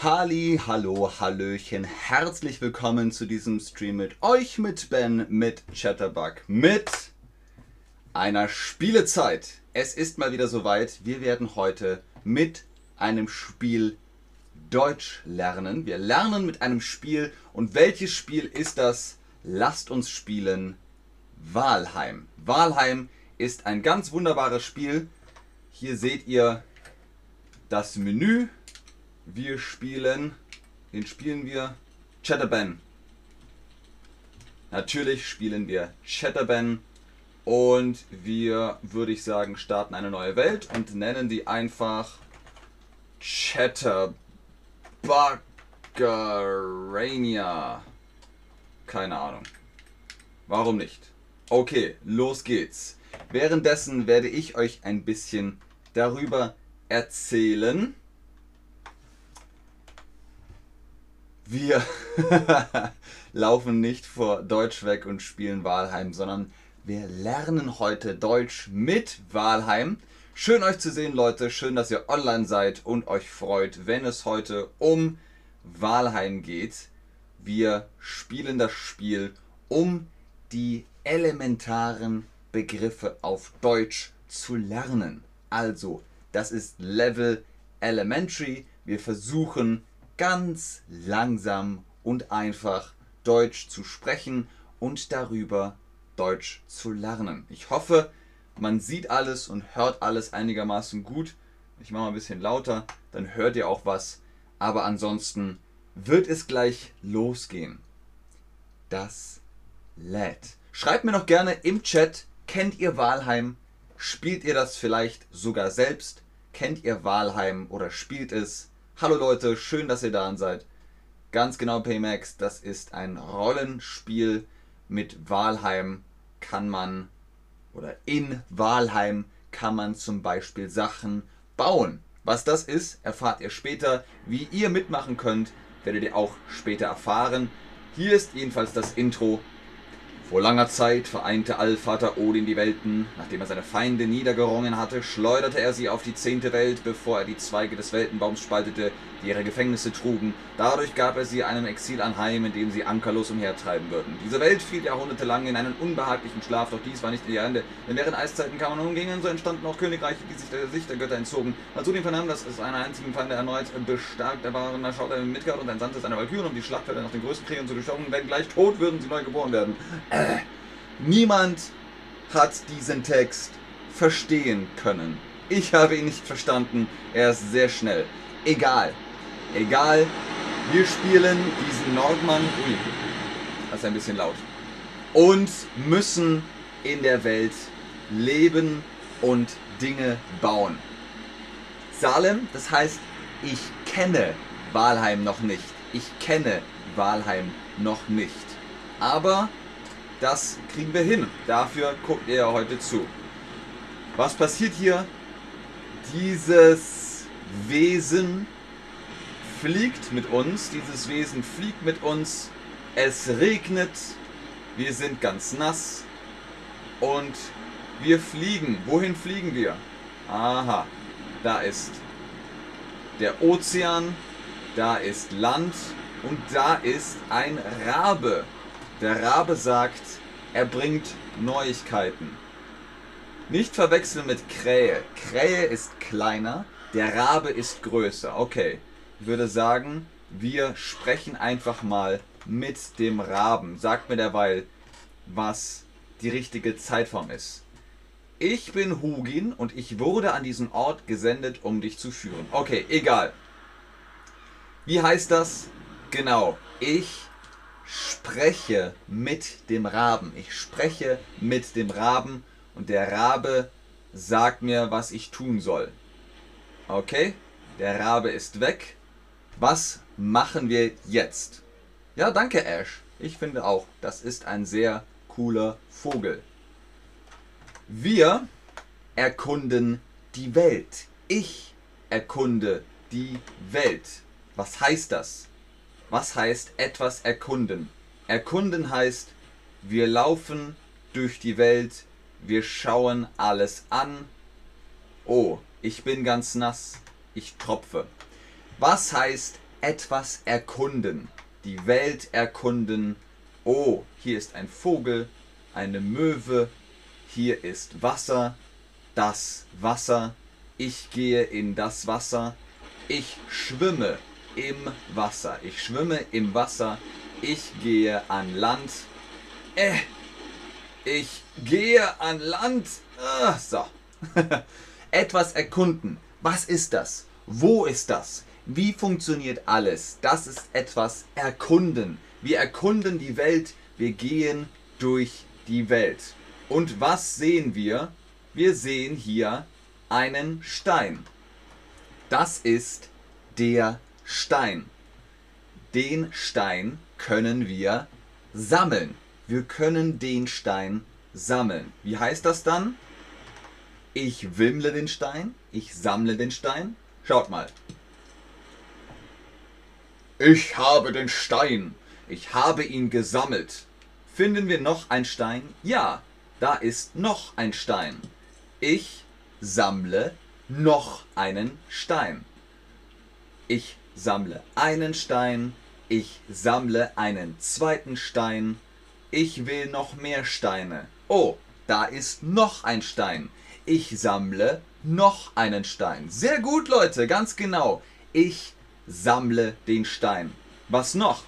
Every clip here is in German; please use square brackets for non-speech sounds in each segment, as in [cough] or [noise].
Halli, hallo, hallöchen, herzlich willkommen zu diesem Stream mit euch, mit Ben, mit Chatterbug, mit einer Spielezeit. Es ist mal wieder soweit, wir werden heute mit einem Spiel Deutsch lernen. Wir lernen mit einem Spiel und welches Spiel ist das? Lasst uns spielen Walheim. Walheim ist ein ganz wunderbares Spiel. Hier seht ihr das Menü wir spielen, den spielen wir Chatterban. Natürlich spielen wir Chatterban und wir, würde ich sagen, starten eine neue Welt und nennen die einfach Chatterbuggerania. Keine Ahnung. Warum nicht? Okay, los geht's. Währenddessen werde ich euch ein bisschen darüber erzählen, Wir [laughs] laufen nicht vor Deutsch weg und spielen Walheim, sondern wir lernen heute Deutsch mit Walheim. Schön euch zu sehen, Leute. Schön, dass ihr online seid und euch freut, wenn es heute um Walheim geht. Wir spielen das Spiel, um die elementaren Begriffe auf Deutsch zu lernen. Also, das ist Level Elementary. Wir versuchen ganz langsam und einfach Deutsch zu sprechen und darüber Deutsch zu lernen. Ich hoffe, man sieht alles und hört alles einigermaßen gut. Ich mache mal ein bisschen lauter, dann hört ihr auch was. Aber ansonsten wird es gleich losgehen. Das lädt. Schreibt mir noch gerne im Chat, kennt ihr Walheim? Spielt ihr das vielleicht sogar selbst? Kennt ihr Walheim oder spielt es? Hallo Leute, schön, dass ihr da seid. Ganz genau, Paymax, das ist ein Rollenspiel. Mit Walheim kann man, oder in Walheim kann man zum Beispiel Sachen bauen. Was das ist, erfahrt ihr später. Wie ihr mitmachen könnt, werdet ihr auch später erfahren. Hier ist jedenfalls das Intro vor langer Zeit vereinte Allvater Odin die Welten. Nachdem er seine Feinde niedergerungen hatte, schleuderte er sie auf die zehnte Welt, bevor er die Zweige des Weltenbaums spaltete, die ihre Gefängnisse trugen. Dadurch gab er sie einem Exil anheim, in dem sie ankerlos umhertreiben würden. Diese Welt fiel jahrhundertelang in einen unbehaglichen Schlaf, doch dies war nicht ihr Ende. Denn während Eiszeiten kamen und gingen, so entstanden auch Königreiche, die sich der Sicht der Götter entzogen. Als Odin vernahm, dass es einer einzigen Feinde erneut bestärkt waren, da schaute er in Midgard und entsandte seine Valkyren, um die Schlachtfelder nach den größten Kriegen zu durchschauen, wenn gleich tot würden sie neu geboren werden. Äh, niemand hat diesen Text verstehen können. Ich habe ihn nicht verstanden, er ist sehr schnell. Egal. Egal, wir spielen diesen Nordmann, ui, das ist ein bisschen laut, und müssen in der Welt leben und Dinge bauen. Salem, das heißt, ich kenne Walheim noch nicht. Ich kenne Walheim noch nicht. Aber das kriegen wir hin. Dafür guckt ihr ja heute zu. Was passiert hier? Dieses Wesen fliegt mit uns, dieses Wesen fliegt mit uns, es regnet, wir sind ganz nass und wir fliegen. Wohin fliegen wir? Aha, da ist der Ozean, da ist Land und da ist ein Rabe. Der Rabe sagt, er bringt Neuigkeiten. Nicht verwechseln mit Krähe. Krähe ist kleiner, der Rabe ist größer. Okay, würde sagen, wir sprechen einfach mal mit dem Raben. Sagt mir derweil, was die richtige Zeitform ist. Ich bin Hugin und ich wurde an diesen Ort gesendet, um dich zu führen. Okay, egal. Wie heißt das? Genau, ich spreche mit dem Raben. Ich spreche mit dem Raben und der Rabe sagt mir, was ich tun soll. Okay, der Rabe ist weg. Was machen wir jetzt? Ja, danke Ash. Ich finde auch, das ist ein sehr cooler Vogel. Wir erkunden die Welt. Ich erkunde die Welt. Was heißt das? Was heißt etwas erkunden? Erkunden heißt, wir laufen durch die Welt, wir schauen alles an. Oh, ich bin ganz nass, ich tropfe. Was heißt etwas erkunden, die Welt erkunden. Oh, hier ist ein Vogel, eine Möwe, hier ist Wasser, das Wasser, ich gehe in das Wasser, ich schwimme im Wasser, ich schwimme im Wasser, ich gehe an Land, äh, ich gehe an Land, ah, so. [laughs] Etwas erkunden, was ist das? Wo ist das? Wie funktioniert alles? Das ist etwas erkunden. Wir erkunden die Welt, wir gehen durch die Welt. Und was sehen wir? Wir sehen hier einen Stein. Das ist der Stein. Den Stein können wir sammeln. Wir können den Stein sammeln. Wie heißt das dann? Ich wimmle den Stein, ich sammle den Stein. Schaut mal. Ich habe den Stein. Ich habe ihn gesammelt. Finden wir noch einen Stein? Ja, da ist noch ein Stein. Ich sammle noch einen Stein. Ich sammle einen Stein. Ich sammle einen zweiten Stein. Ich will noch mehr Steine. Oh, da ist noch ein Stein. Ich sammle noch einen Stein. Sehr gut, Leute, ganz genau. Ich sammle den Stein. Was noch?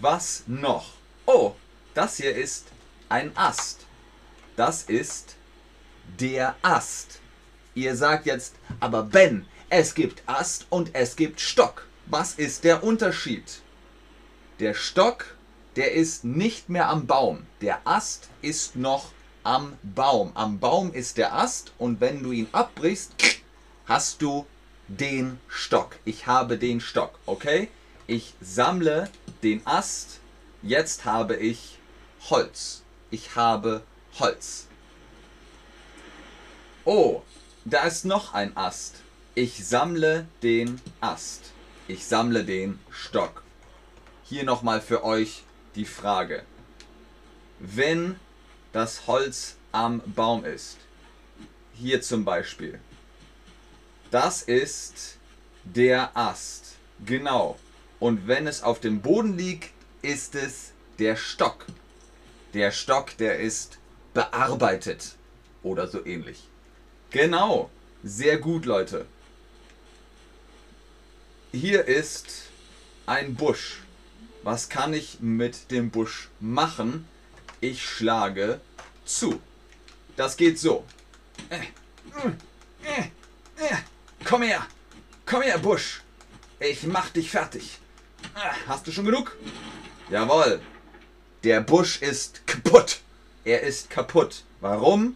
Was noch? Oh, das hier ist ein Ast. Das ist der Ast. Ihr sagt jetzt, aber Ben, es gibt Ast und es gibt Stock. Was ist der Unterschied? Der Stock, der ist nicht mehr am Baum. Der Ast ist noch am Baum. Am Baum ist der Ast und wenn du ihn abbrichst, hast du den Stock. Ich habe den Stock, okay? Ich sammle den Ast. Jetzt habe ich Holz. Ich habe Holz. Oh, da ist noch ein Ast. Ich sammle den Ast. Ich sammle den Stock. Hier nochmal für euch die Frage. Wenn das Holz am Baum ist, hier zum Beispiel, das ist der Ast. Genau. Und wenn es auf dem Boden liegt, ist es der Stock. Der Stock, der ist bearbeitet. Oder so ähnlich. Genau. Sehr gut, Leute. Hier ist ein Busch. Was kann ich mit dem Busch machen? Ich schlage zu. Das geht so. Äh, äh, äh, Komm her! Komm her, Busch! Ich mach dich fertig. Hast du schon genug? Jawohl. Der Busch ist kaputt. Er ist kaputt. Warum?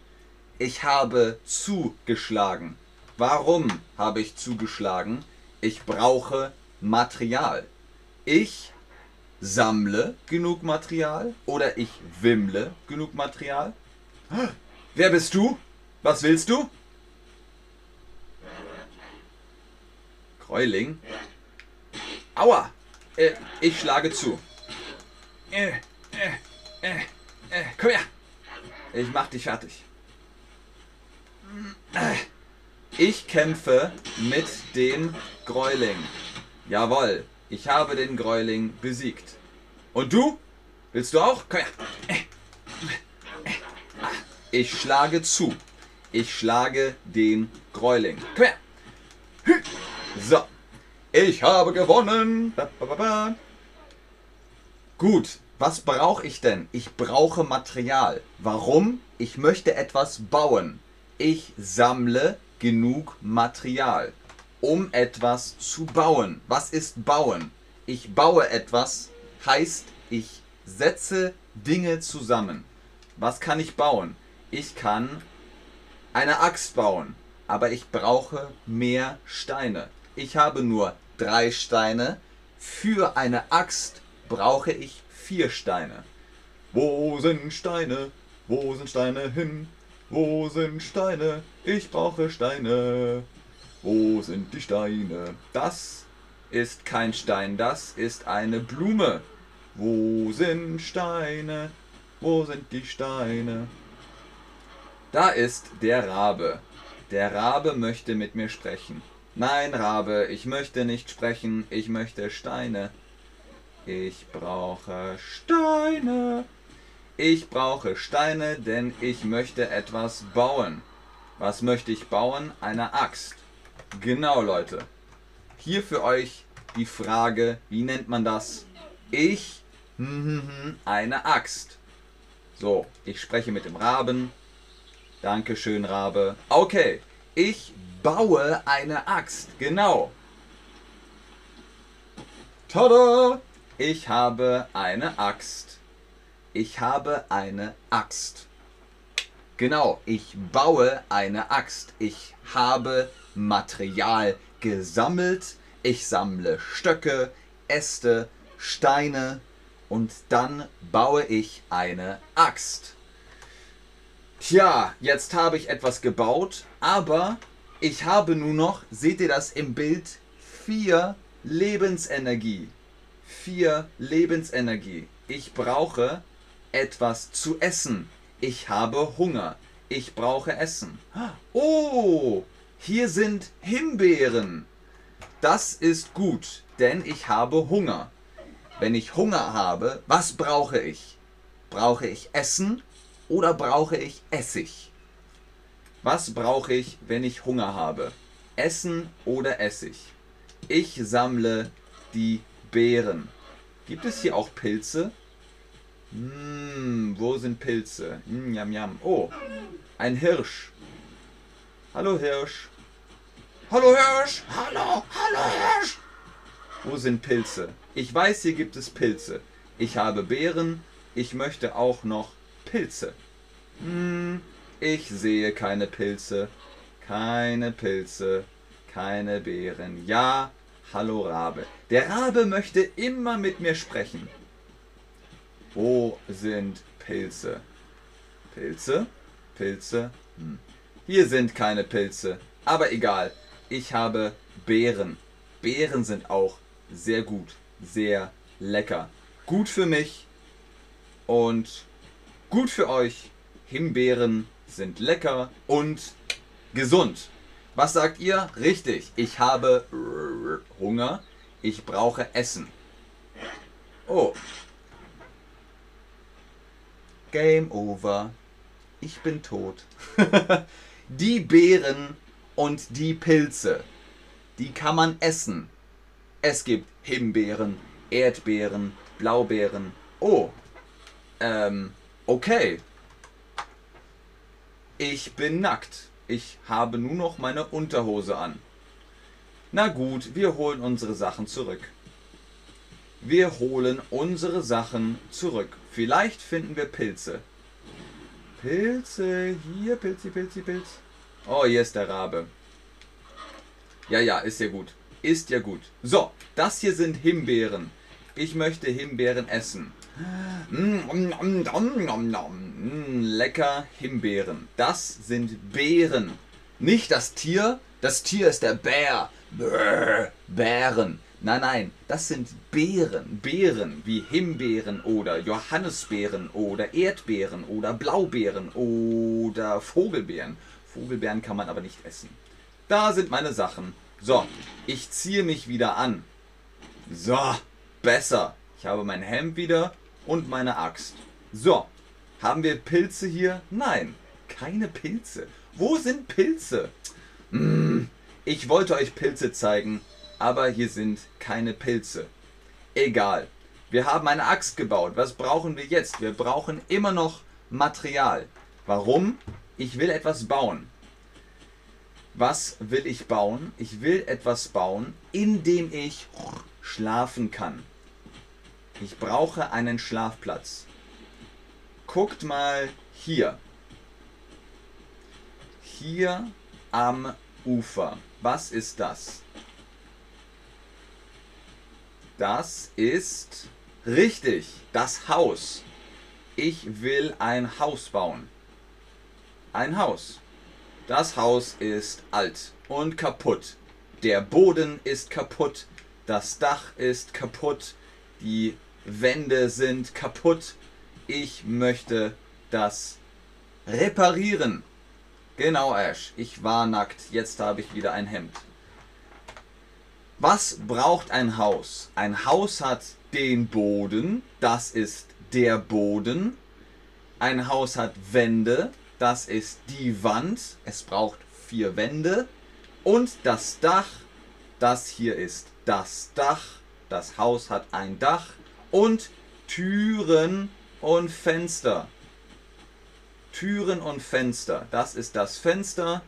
Ich habe zugeschlagen. Warum habe ich zugeschlagen? Ich brauche Material. Ich sammle genug Material oder ich wimmle genug Material. Wer bist du? Was willst du? Gräuling. Aua! Äh, ich schlage zu. Äh, äh, äh, äh, komm her! Ich mach dich fertig. Ich kämpfe mit dem Gräuling. Jawohl, ich habe den Gräuling besiegt. Und du? Willst du auch? Komm her! Ich schlage zu. Ich schlage den Gräuling. Komm her! So. Ich habe gewonnen. Gut. Was brauche ich denn? Ich brauche Material. Warum? Ich möchte etwas bauen. Ich sammle genug Material, um etwas zu bauen. Was ist bauen? Ich baue etwas, heißt, ich setze Dinge zusammen. Was kann ich bauen? Ich kann eine Axt bauen, aber ich brauche mehr Steine ich habe nur drei Steine. Für eine Axt brauche ich vier Steine. Wo sind Steine? Wo sind Steine hin? Wo sind Steine? Ich brauche Steine. Wo sind die Steine? Das ist kein Stein, das ist eine Blume. Wo sind Steine? Wo sind die Steine? Da ist der Rabe. Der Rabe möchte mit mir sprechen. Nein, Rabe, ich möchte nicht sprechen, ich möchte Steine. Ich brauche Steine. Ich brauche Steine, denn ich möchte etwas bauen. Was möchte ich bauen? Eine Axt. Genau, Leute. Hier für euch die Frage, wie nennt man das? Ich, [laughs] eine Axt. So, ich spreche mit dem Raben. Dankeschön, Rabe. Okay, ich baue eine Axt. Genau. Tada! Ich habe eine Axt. Ich habe eine Axt. Genau, ich baue eine Axt. Ich habe Material gesammelt. Ich sammle Stöcke, Äste, Steine und dann baue ich eine Axt. Tja, jetzt habe ich etwas gebaut, aber ich habe nur noch, seht ihr das im Bild, vier Lebensenergie. Vier Lebensenergie. Ich brauche etwas zu essen. Ich habe Hunger. Ich brauche Essen. Oh, hier sind Himbeeren. Das ist gut, denn ich habe Hunger. Wenn ich Hunger habe, was brauche ich? Brauche ich Essen oder brauche ich Essig? Was brauche ich, wenn ich Hunger habe? Essen oder Essig? Ich sammle die Beeren. Gibt es hier auch Pilze? Hm, wo sind Pilze? Hm, yam, yam. Oh, ein Hirsch. Hallo Hirsch. Hallo Hirsch! Hallo, hallo Hirsch! Wo sind Pilze? Ich weiß, hier gibt es Pilze. Ich habe Beeren. Ich möchte auch noch Pilze. Hm, ich sehe keine Pilze. Keine Pilze. Keine Beeren. Ja, hallo Rabe. Der Rabe möchte immer mit mir sprechen. Wo sind Pilze? Pilze? Pilze? Hm. Hier sind keine Pilze. Aber egal ich habe Beeren. Beeren sind auch sehr gut, sehr lecker. Gut für mich und gut für euch. Himbeeren sind lecker und gesund. Was sagt ihr? Richtig, ich habe Hunger. Ich brauche Essen. Oh. Game over. Ich bin tot. [laughs] Die Beeren und die Pilze, die kann man essen. Es gibt Himbeeren, Erdbeeren, Blaubeeren. Oh, ähm, okay. Ich bin nackt. Ich habe nur noch meine Unterhose an. Na gut, wir holen unsere Sachen zurück. Wir holen unsere Sachen zurück. Vielleicht finden wir Pilze. Pilze, hier, Pilze, Pilze, Pilze. Oh, hier ist der Rabe. Ja, ja, ist ja gut. Ist ja gut. So, das hier sind Himbeeren. Ich möchte Himbeeren essen. Mm, lecker Himbeeren. Das sind Beeren. Nicht das Tier. Das Tier ist der Bär. Bären. Nein, nein, das sind Beeren. Beeren wie Himbeeren oder Johannisbeeren oder Erdbeeren oder Blaubeeren oder Vogelbeeren. Vogelbeeren kann man aber nicht essen. Da sind meine Sachen. So, ich ziehe mich wieder an. So, besser. Ich habe mein Hemd wieder und meine Axt. So, haben wir Pilze hier? Nein, keine Pilze. Wo sind Pilze? Hm, ich wollte euch Pilze zeigen, aber hier sind keine Pilze. Egal. Wir haben eine Axt gebaut. Was brauchen wir jetzt? Wir brauchen immer noch Material. Warum? Ich will etwas bauen. Was will ich bauen? Ich will etwas bauen, in dem ich schlafen kann. Ich brauche einen Schlafplatz. Guckt mal hier. Hier am Ufer. Was ist das? Das ist richtig, das Haus. Ich will ein Haus bauen. Ein Haus. Das Haus ist alt und kaputt. Der Boden ist kaputt. Das Dach ist kaputt. Die Wände sind kaputt. Ich möchte das reparieren. Genau, Ash. Ich war nackt. Jetzt habe ich wieder ein Hemd. Was braucht ein Haus? Ein Haus hat den Boden, das ist der Boden. Ein Haus hat Wände, das ist die Wand. Es braucht vier Wände. Und das Dach, das hier ist das Dach. Das Haus hat ein Dach und Türen und Fenster. Türen und Fenster. Das ist das Fenster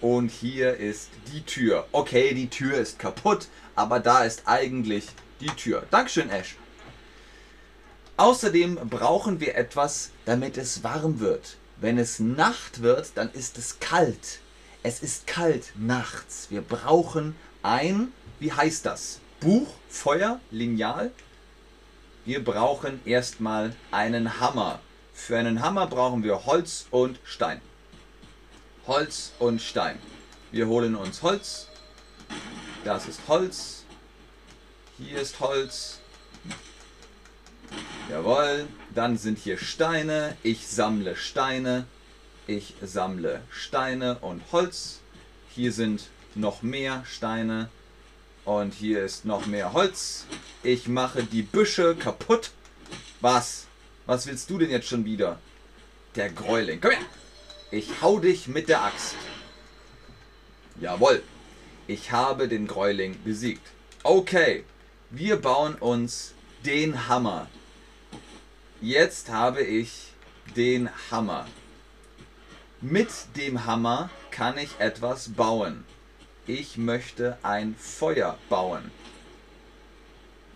und hier ist die Tür. Okay, die Tür ist kaputt, aber da ist eigentlich die Tür. Dankeschön, Ash. Außerdem brauchen wir etwas, damit es warm wird. Wenn es Nacht wird, dann ist es kalt. Es ist kalt nachts. Wir brauchen ein, wie heißt das? Buch, Feuer, Lineal. Wir brauchen erstmal einen Hammer. Für einen Hammer brauchen wir Holz und Stein. Holz und Stein. Wir holen uns Holz. Das ist Holz. Hier ist Holz. Jawohl. Dann sind hier Steine. Ich sammle Steine. Ich sammle Steine und Holz. Hier sind noch mehr Steine. Und hier ist noch mehr Holz. Ich mache die Büsche kaputt. Was? Was willst du denn jetzt schon wieder? Der Gräuling. Komm her. Ich hau dich mit der Axt. Jawohl. Ich habe den Gräuling besiegt. Okay. Wir bauen uns den Hammer. Jetzt habe ich den Hammer. Mit dem Hammer kann ich etwas bauen. Ich möchte ein Feuer bauen.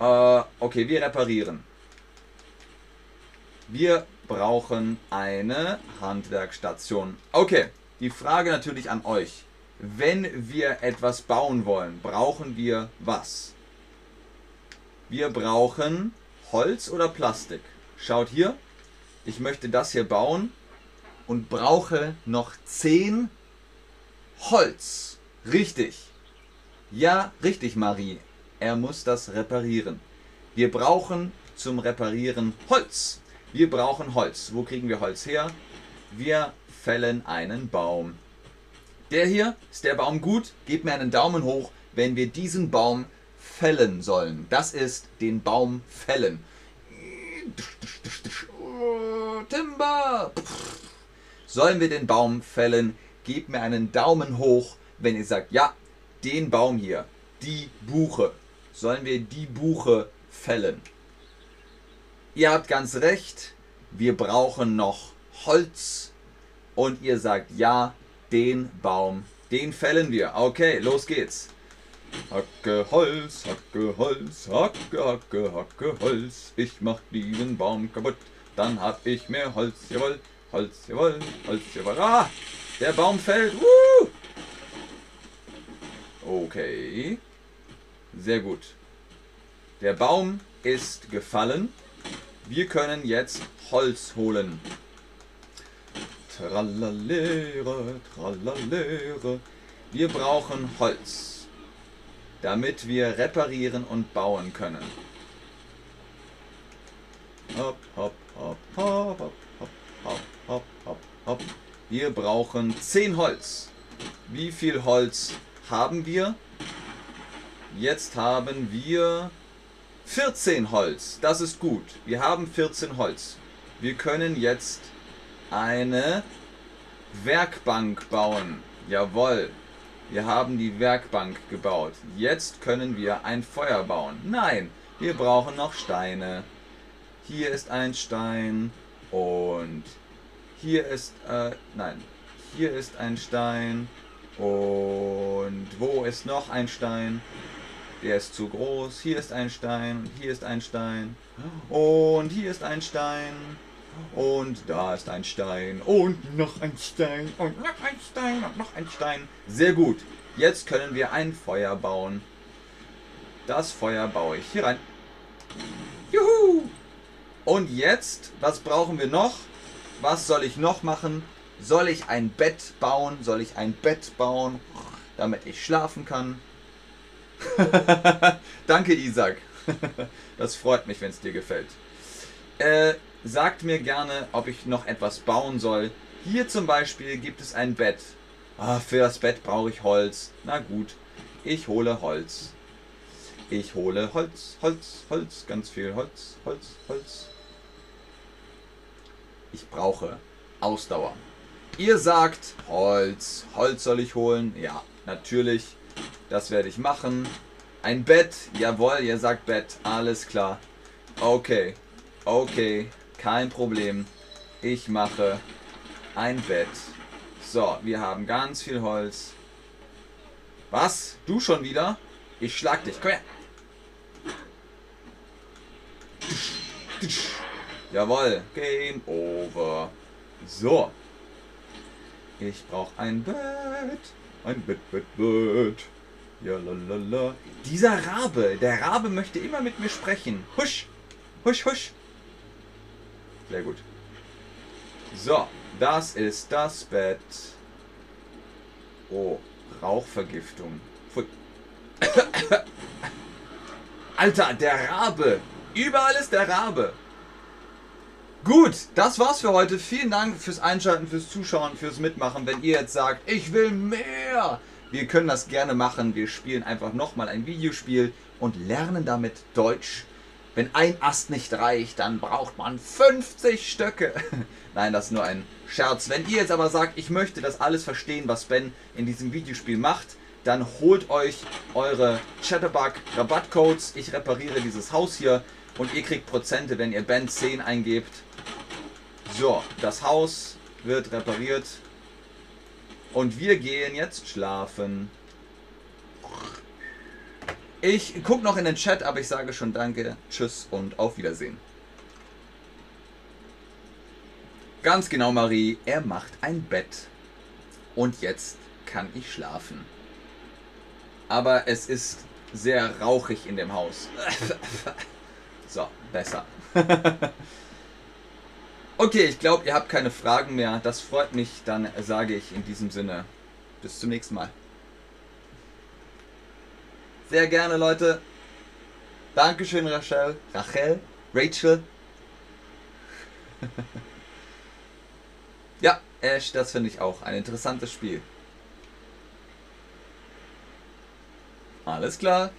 Äh, okay, wir reparieren. Wir brauchen eine Handwerkstation. Okay, die Frage natürlich an euch. Wenn wir etwas bauen wollen, brauchen wir was? Wir brauchen Holz oder Plastik. Schaut hier, ich möchte das hier bauen und brauche noch 10 Holz. Richtig. Ja, richtig, Marie. Er muss das reparieren. Wir brauchen zum Reparieren Holz. Wir brauchen Holz. Wo kriegen wir Holz her? Wir fällen einen Baum. Der hier, ist der Baum gut? Gebt mir einen Daumen hoch, wenn wir diesen Baum fällen sollen. Das ist den Baum fällen. Timber! Sollen wir den Baum fällen? Gebt mir einen Daumen hoch, wenn ihr sagt, ja, den Baum hier, die Buche. Sollen wir die Buche fällen? Ihr habt ganz recht, wir brauchen noch Holz. Und ihr sagt, ja, den Baum, den fällen wir. Okay, los geht's. Hacke Holz, Hacke Holz, Hacke, Hacke, Hacke Holz. Ich mach diesen Baum kaputt, dann hab ich mehr Holz, jawohl. Holz, jawohl, Holz, jawohl. Ah, der Baum fällt. Woo! Okay. Sehr gut. Der Baum ist gefallen. Wir können jetzt Holz holen. Tralalere, tralalere. Wir brauchen Holz, damit wir reparieren und bauen können. Hopp, hopp, hopp, hopp, hopp, hopp, hopp, hopp, hopp. Wir brauchen 10 Holz. Wie viel Holz haben wir? Jetzt haben wir 14 Holz. Das ist gut. Wir haben 14 Holz. Wir können jetzt eine Werkbank bauen. Jawohl. Wir haben die Werkbank gebaut. Jetzt können wir ein Feuer bauen. Nein, wir brauchen noch Steine. Hier ist ein Stein und hier ist, äh, nein, hier ist ein Stein. Und wo ist noch ein Stein? Der ist zu groß. Hier ist ein Stein. Hier ist ein Stein. Und hier ist ein Stein. Und da ist ein Stein. Und noch ein Stein. Und noch ein Stein. Und noch ein Stein. Sehr gut. Jetzt können wir ein Feuer bauen. Das Feuer baue ich hier rein. Juhu! Und jetzt, was brauchen wir noch? Was soll ich noch machen? Soll ich ein Bett bauen? Soll ich ein Bett bauen, damit ich schlafen kann? [laughs] Danke, Isaac. [laughs] das freut mich, wenn es dir gefällt. Äh, sagt mir gerne, ob ich noch etwas bauen soll. Hier zum Beispiel gibt es ein Bett. Ah, für das Bett brauche ich Holz. Na gut, ich hole Holz. Ich hole Holz, Holz, Holz, ganz viel Holz, Holz, Holz. Ich brauche Ausdauer. Ihr sagt Holz, Holz soll ich holen. Ja, natürlich. Das werde ich machen. Ein Bett, jawohl, ihr sagt Bett, alles klar. Okay, okay, kein Problem. Ich mache ein Bett. So, wir haben ganz viel Holz. Was? Du schon wieder? Ich schlag dich. Komm her. Jawohl. Game over. So. Ich brauche ein Bett. Ein Bett, Bett, Bett. Ja, lalala. Dieser Rabe. Der Rabe möchte immer mit mir sprechen. Husch. Husch, husch. Sehr gut. So. Das ist das Bett. Oh. Rauchvergiftung. Pfui. [coughs] Alter, der Rabe. Überall ist der Rabe. Gut, das war's für heute. Vielen Dank fürs Einschalten, fürs Zuschauen, fürs Mitmachen. Wenn ihr jetzt sagt, ich will mehr, wir können das gerne machen. Wir spielen einfach nochmal ein Videospiel und lernen damit Deutsch. Wenn ein Ast nicht reicht, dann braucht man 50 Stöcke. [laughs] Nein, das ist nur ein Scherz. Wenn ihr jetzt aber sagt, ich möchte das alles verstehen, was Ben in diesem Videospiel macht, dann holt euch eure Chatterbug Rabattcodes. Ich repariere dieses Haus hier und ihr kriegt Prozente, wenn ihr Ben 10 eingebt. So, das Haus wird repariert und wir gehen jetzt schlafen. Ich gucke noch in den Chat, aber ich sage schon Danke, Tschüss und auf Wiedersehen. Ganz genau, Marie, er macht ein Bett. Und jetzt kann ich schlafen aber es ist sehr rauchig in dem Haus. [laughs] so, besser. [laughs] okay, ich glaube, ihr habt keine Fragen mehr. Das freut mich. Dann sage ich in diesem Sinne bis zum nächsten Mal. Sehr gerne, Leute. Dankeschön, Rachel. Rachel? Rachel? [laughs] ja, Ash, das finde ich auch ein interessantes Spiel. Alles klar.